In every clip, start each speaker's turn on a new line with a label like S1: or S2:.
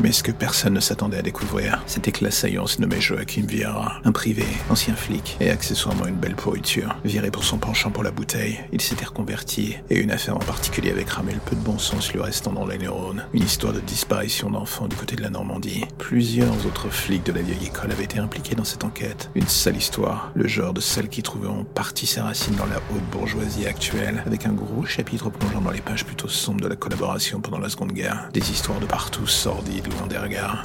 S1: Mais ce que personne ne s'attendait à découvrir, c'était que l'assaillant se nommait Joachim Vieira, un privé, ancien flic et accessoirement une belle pourriture. Viré pour son penchant pour la bouteille, il s'était reconverti et une affaire en particulier avait cramé le peu de bon sens lui restant dans les neurones. Une histoire de disparition d'enfants du côté de la Normandie. Plusieurs autres flics de la vieille école avaient été impliqués dans cette enquête. Une sale histoire, le genre de celle qui trouvait en partie ses racines dans la haute bourgeoisie actuelle, avec un gros chapitre plongeant dans les pages plutôt sombres de la collaboration pendant la Seconde Guerre. Des histoires de partout sordides,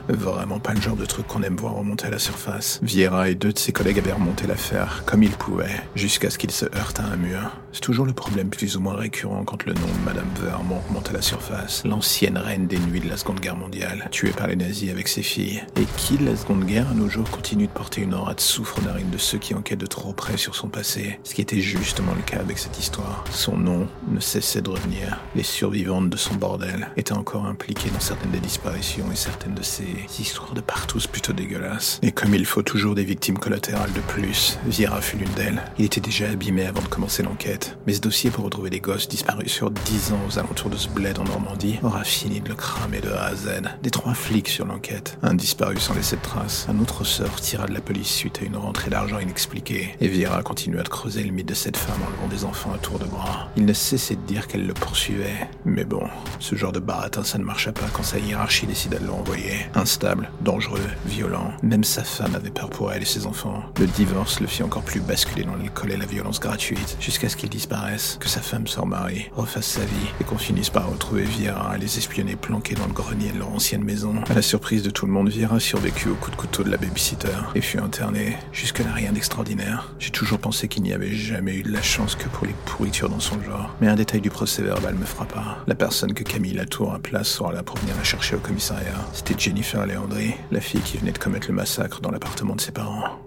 S1: Vraiment pas le genre de truc qu'on aime voir remonter à la surface. Vieira et deux de ses collègues avaient remonté l'affaire comme ils pouvaient, jusqu'à ce qu'ils se heurtent à un mur. C'est toujours le problème plus ou moins récurrent quand le nom de Madame Vermont remonte à la surface. L'ancienne reine des nuits de la Seconde Guerre mondiale, tuée par les nazis avec ses filles, et qui de la Seconde Guerre à nos jours continue de porter une aura de souffre narine de ceux qui enquêtent de trop près sur son passé? Ce qui était justement le cas avec cette histoire. Son nom ne cessait de revenir. Les survivantes de son bordel étaient encore impliquées dans certaines des disparitions et certaines de ces histoires de partout plutôt dégueulasses. Et comme il faut toujours des victimes collatérales de plus, Viera fut l'une d'elles. Il était déjà abîmé avant de commencer l'enquête. Mais ce dossier pour retrouver les gosses disparus sur 10 ans aux alentours de ce bled en Normandie aura fini de le cramer de A à Z. Des trois flics sur l'enquête. Un disparu sans laisser de traces. Un autre sort tira de la police suite à une rentrée d'argent inexpliquée. Et Viera continua de creuser le mythe de cette femme en levant des enfants à tour de bras. Il ne cessait de dire qu'elle le poursuivait. Mais bon, ce genre de baratin, ça ne marcha pas quand sa hiérarchie décida de l'envoyer. Instable, dangereux, violent. Même sa femme avait peur pour elle et ses enfants. Le divorce le fit encore plus basculer dans l'alcool et la violence gratuite, jusqu'à ce qu'il disparaisse, que sa femme se remarie, refasse sa vie, et qu'on finisse par retrouver Viera et les espionner planqués dans le grenier de leur ancienne maison. À la surprise de tout le monde, Viera survécut au coup de couteau de la babysitter et fut interné. Jusque-là, rien d'extraordinaire. J'ai toujours pensé qu'il n'y avait jamais eu de la chance que pour les pourritures dans son genre. Mais un détail du procès verbal me frappa. La personne que Camille Latour a place sera là pour venir la chercher au commissariat. C'était Jennifer Leandri, la fille qui venait de commettre le massacre dans l'appartement de ses parents.